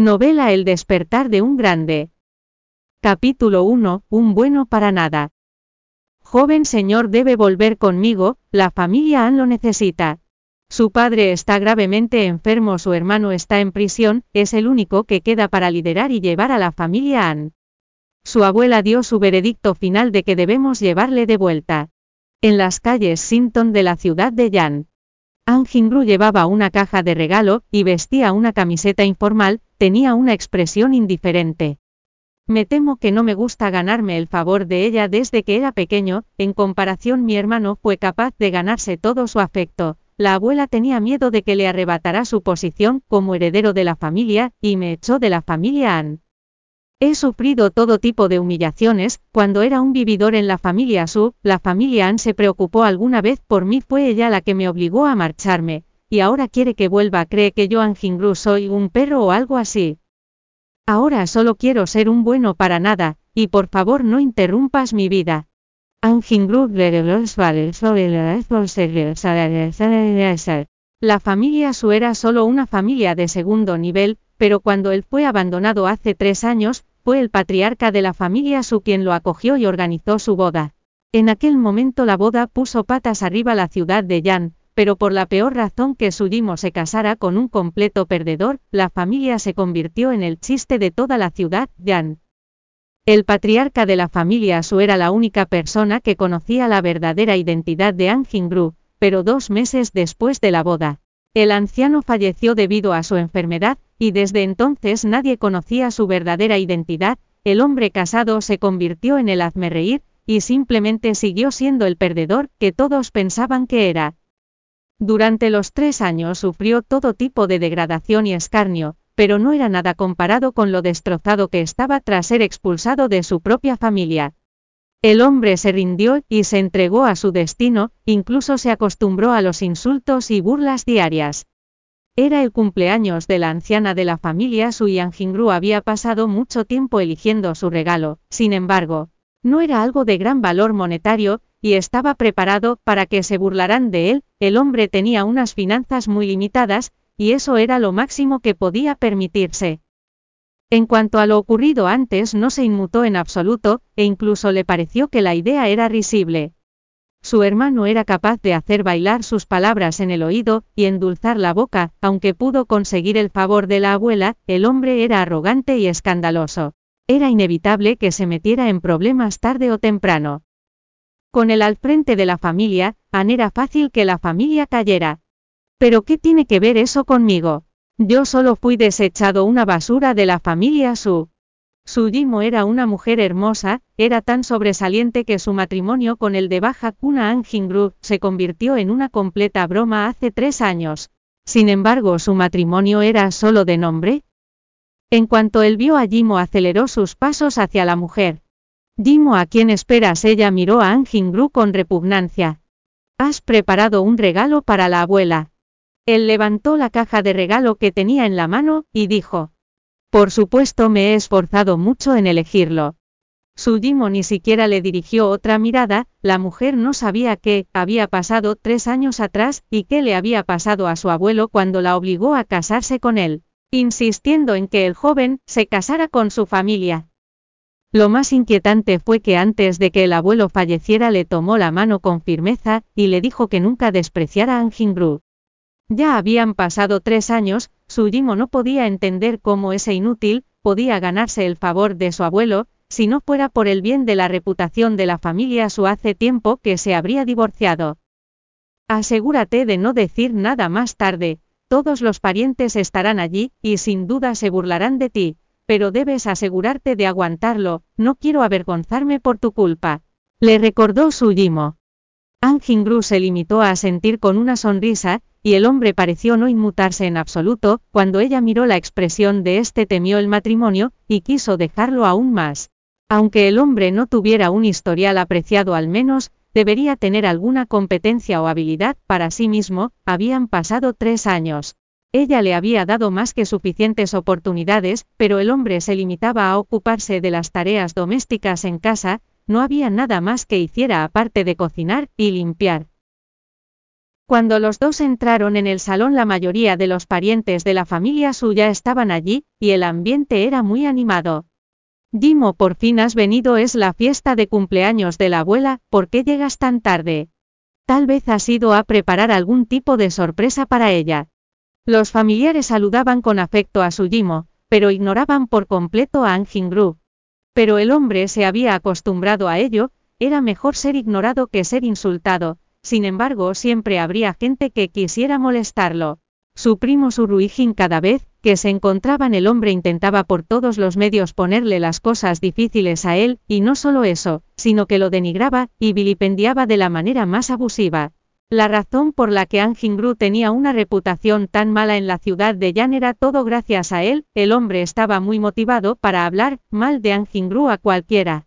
Novela El despertar de un grande. Capítulo 1. Un bueno para nada. Joven señor debe volver conmigo, la familia Ann lo necesita. Su padre está gravemente enfermo, su hermano está en prisión, es el único que queda para liderar y llevar a la familia Ann. Su abuela dio su veredicto final de que debemos llevarle de vuelta. En las calles Sinton de la ciudad de Yan. Ann Gingru llevaba una caja de regalo, y vestía una camiseta informal, tenía una expresión indiferente. Me temo que no me gusta ganarme el favor de ella desde que era pequeño, en comparación mi hermano fue capaz de ganarse todo su afecto. La abuela tenía miedo de que le arrebatara su posición como heredero de la familia, y me echó de la familia Ann. He sufrido todo tipo de humillaciones, cuando era un vividor en la familia Su, la familia Ann se preocupó alguna vez por mí, fue ella la que me obligó a marcharme, y ahora quiere que vuelva, cree que yo Anjingru soy un perro o algo así. Ahora solo quiero ser un bueno para nada, y por favor no interrumpas mi vida. La familia Su era solo una familia de segundo nivel, pero cuando él fue abandonado hace tres años, fue el patriarca de la familia Su quien lo acogió y organizó su boda. En aquel momento la boda puso patas arriba la ciudad de Yan, pero por la peor razón que Sujimo se casara con un completo perdedor, la familia se convirtió en el chiste de toda la ciudad, Yan. El patriarca de la familia Su era la única persona que conocía la verdadera identidad de Anjingru, pero dos meses después de la boda, el anciano falleció debido a su enfermedad, y desde entonces nadie conocía su verdadera identidad, el hombre casado se convirtió en el hazme y simplemente siguió siendo el perdedor que todos pensaban que era. Durante los tres años sufrió todo tipo de degradación y escarnio, pero no era nada comparado con lo destrozado que estaba tras ser expulsado de su propia familia. El hombre se rindió y se entregó a su destino, incluso se acostumbró a los insultos y burlas diarias. Era el cumpleaños de la anciana de la familia Su Jingru había pasado mucho tiempo eligiendo su regalo, sin embargo, no era algo de gran valor monetario, y estaba preparado para que se burlaran de él, el hombre tenía unas finanzas muy limitadas, y eso era lo máximo que podía permitirse. En cuanto a lo ocurrido antes no se inmutó en absoluto, e incluso le pareció que la idea era risible. Su hermano era capaz de hacer bailar sus palabras en el oído, y endulzar la boca, aunque pudo conseguir el favor de la abuela, el hombre era arrogante y escandaloso. Era inevitable que se metiera en problemas tarde o temprano. Con él al frente de la familia, An era fácil que la familia cayera. Pero ¿qué tiene que ver eso conmigo? Yo solo fui desechado una basura de la familia Su. Sujimo era una mujer hermosa, era tan sobresaliente que su matrimonio con el de baja cuna Anjingru se convirtió en una completa broma hace tres años. Sin embargo, su matrimonio era solo de nombre. En cuanto él vio a Jimo aceleró sus pasos hacia la mujer. Jimo, ¿a quién esperas? Ella miró a Anjingru con repugnancia. Has preparado un regalo para la abuela. Él levantó la caja de regalo que tenía en la mano, y dijo, por supuesto me he esforzado mucho en elegirlo. Sujimo ni siquiera le dirigió otra mirada, la mujer no sabía qué había pasado tres años atrás y qué le había pasado a su abuelo cuando la obligó a casarse con él, insistiendo en que el joven se casara con su familia. Lo más inquietante fue que antes de que el abuelo falleciera le tomó la mano con firmeza y le dijo que nunca despreciara a. Ya habían pasado tres años, Sujimo no podía entender cómo ese inútil, podía ganarse el favor de su abuelo, si no fuera por el bien de la reputación de la familia Su hace tiempo que se habría divorciado. Asegúrate de no decir nada más tarde, todos los parientes estarán allí, y sin duda se burlarán de ti, pero debes asegurarte de aguantarlo, no quiero avergonzarme por tu culpa. Le recordó Sujimo. Anjingru se limitó a asentir con una sonrisa, y el hombre pareció no inmutarse en absoluto, cuando ella miró la expresión de este temió el matrimonio, y quiso dejarlo aún más. Aunque el hombre no tuviera un historial apreciado al menos, debería tener alguna competencia o habilidad para sí mismo, habían pasado tres años. Ella le había dado más que suficientes oportunidades, pero el hombre se limitaba a ocuparse de las tareas domésticas en casa, no había nada más que hiciera aparte de cocinar y limpiar. Cuando los dos entraron en el salón la mayoría de los parientes de la familia suya estaban allí, y el ambiente era muy animado. Dimo, por fin has venido, es la fiesta de cumpleaños de la abuela, ¿por qué llegas tan tarde? Tal vez has ido a preparar algún tipo de sorpresa para ella. Los familiares saludaban con afecto a su Jimo, pero ignoraban por completo a Anjingru. Pero el hombre se había acostumbrado a ello, era mejor ser ignorado que ser insultado, sin embargo siempre habría gente que quisiera molestarlo. Su primo Suruijin cada vez que se encontraban el hombre intentaba por todos los medios ponerle las cosas difíciles a él, y no solo eso, sino que lo denigraba y vilipendiaba de la manera más abusiva. La razón por la que Anjingru tenía una reputación tan mala en la ciudad de Yan era todo gracias a él, el hombre estaba muy motivado para hablar mal de Anjingru a cualquiera.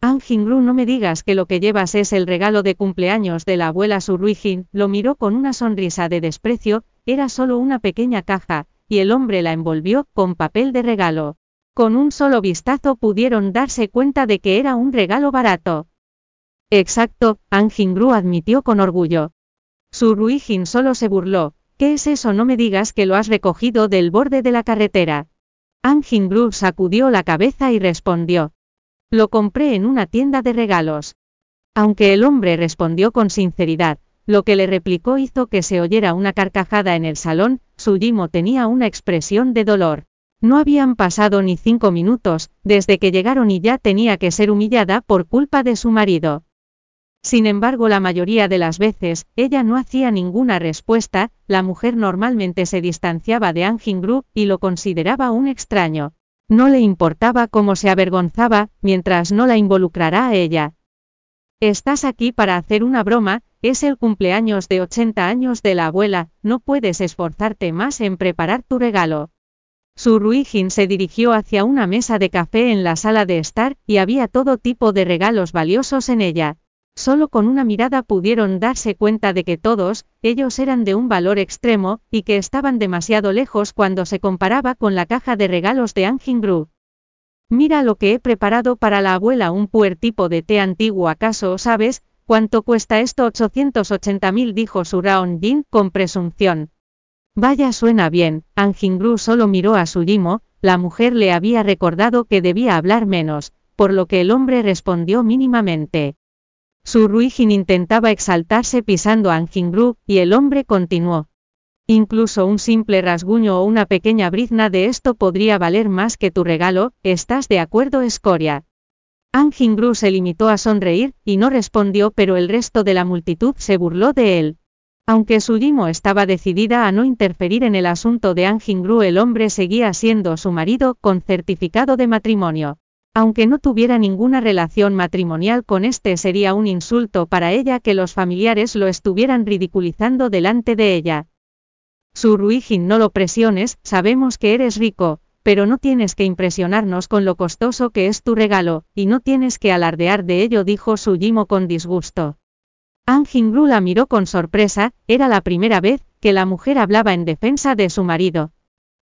Anjingru no me digas que lo que llevas es el regalo de cumpleaños de la abuela Suruijin, lo miró con una sonrisa de desprecio, era solo una pequeña caja, y el hombre la envolvió con papel de regalo. Con un solo vistazo pudieron darse cuenta de que era un regalo barato. Exacto, Anjingru admitió con orgullo. Suruijin solo se burló, ¿qué es eso? No me digas que lo has recogido del borde de la carretera. Anjingru sacudió la cabeza y respondió, lo compré en una tienda de regalos. Aunque el hombre respondió con sinceridad, lo que le replicó hizo que se oyera una carcajada en el salón, su Jimo tenía una expresión de dolor. No habían pasado ni cinco minutos, desde que llegaron y ya tenía que ser humillada por culpa de su marido. Sin embargo, la mayoría de las veces, ella no hacía ninguna respuesta, la mujer normalmente se distanciaba de Anjingru y lo consideraba un extraño. No le importaba cómo se avergonzaba, mientras no la involucrará a ella. Estás aquí para hacer una broma, es el cumpleaños de 80 años de la abuela, no puedes esforzarte más en preparar tu regalo. Su Ruijin se dirigió hacia una mesa de café en la sala de estar, y había todo tipo de regalos valiosos en ella. Solo con una mirada pudieron darse cuenta de que todos, ellos eran de un valor extremo, y que estaban demasiado lejos cuando se comparaba con la caja de regalos de Anjingru. Mira lo que he preparado para la abuela, un puer tipo de té antiguo, ¿acaso sabes cuánto cuesta esto? 880 mil, dijo Suraon Jin con presunción. Vaya, suena bien, Anjingru solo miró a su Yimo, la mujer le había recordado que debía hablar menos, por lo que el hombre respondió mínimamente. Su Ruijin intentaba exaltarse pisando a Anjingru, y el hombre continuó. Incluso un simple rasguño o una pequeña brizna de esto podría valer más que tu regalo, ¿estás de acuerdo, Escoria? Anjingru se limitó a sonreír, y no respondió, pero el resto de la multitud se burló de él. Aunque Sujimo estaba decidida a no interferir en el asunto de Anjingru, el hombre seguía siendo su marido con certificado de matrimonio. Aunque no tuviera ninguna relación matrimonial con este sería un insulto para ella que los familiares lo estuvieran ridiculizando delante de ella. Su Ruijin no lo presiones, sabemos que eres rico, pero no tienes que impresionarnos con lo costoso que es tu regalo, y no tienes que alardear de ello, dijo Su Yimo con disgusto. An Jingru la miró con sorpresa, era la primera vez que la mujer hablaba en defensa de su marido.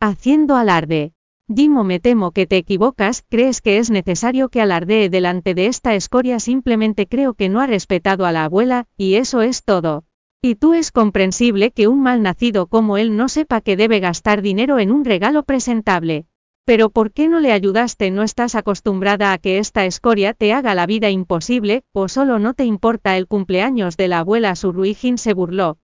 Haciendo alarde. Dimo me temo que te equivocas, crees que es necesario que alardee delante de esta escoria simplemente creo que no ha respetado a la abuela, y eso es todo. Y tú es comprensible que un mal nacido como él no sepa que debe gastar dinero en un regalo presentable. Pero ¿por qué no le ayudaste? ¿No estás acostumbrada a que esta escoria te haga la vida imposible, o solo no te importa el cumpleaños de la abuela? Suruijin se burló,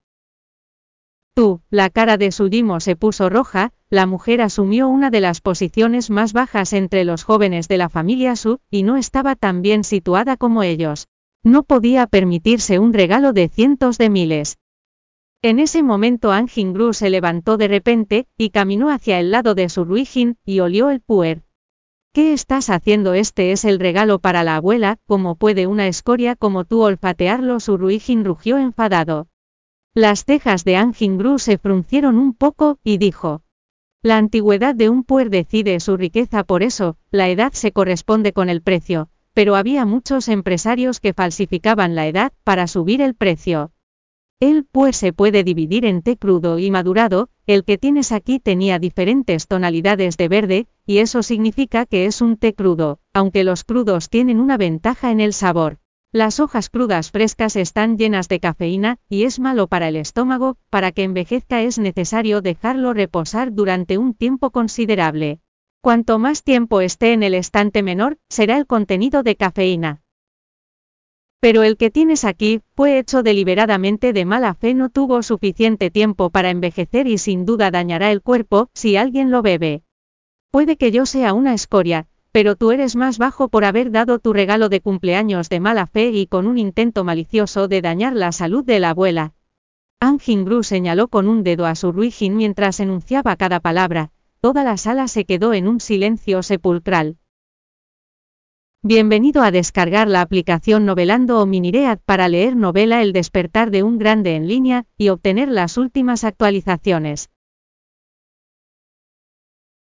Tú, la cara de Sujimo se puso roja, la mujer asumió una de las posiciones más bajas entre los jóvenes de la familia Su, y no estaba tan bien situada como ellos. No podía permitirse un regalo de cientos de miles. En ese momento Anjingru se levantó de repente, y caminó hacia el lado de su Ruijin, y olió el puer. ¿Qué estás haciendo? Este es el regalo para la abuela, ¿cómo puede una escoria como tú olfatearlo? Su Ruijin rugió enfadado. Las cejas de Anjingru se fruncieron un poco, y dijo. La antigüedad de un puer decide su riqueza por eso, la edad se corresponde con el precio, pero había muchos empresarios que falsificaban la edad para subir el precio. El puer se puede dividir en té crudo y madurado, el que tienes aquí tenía diferentes tonalidades de verde, y eso significa que es un té crudo, aunque los crudos tienen una ventaja en el sabor. Las hojas crudas frescas están llenas de cafeína, y es malo para el estómago, para que envejezca es necesario dejarlo reposar durante un tiempo considerable. Cuanto más tiempo esté en el estante menor, será el contenido de cafeína. Pero el que tienes aquí, fue hecho deliberadamente de mala fe, no tuvo suficiente tiempo para envejecer y sin duda dañará el cuerpo, si alguien lo bebe. Puede que yo sea una escoria, pero tú eres más bajo por haber dado tu regalo de cumpleaños de mala fe y con un intento malicioso de dañar la salud de la abuela. Anjingru señaló con un dedo a su Ruijin mientras enunciaba cada palabra, toda la sala se quedó en un silencio sepulcral. Bienvenido a descargar la aplicación Novelando o Miniread para leer novela El despertar de un grande en línea y obtener las últimas actualizaciones.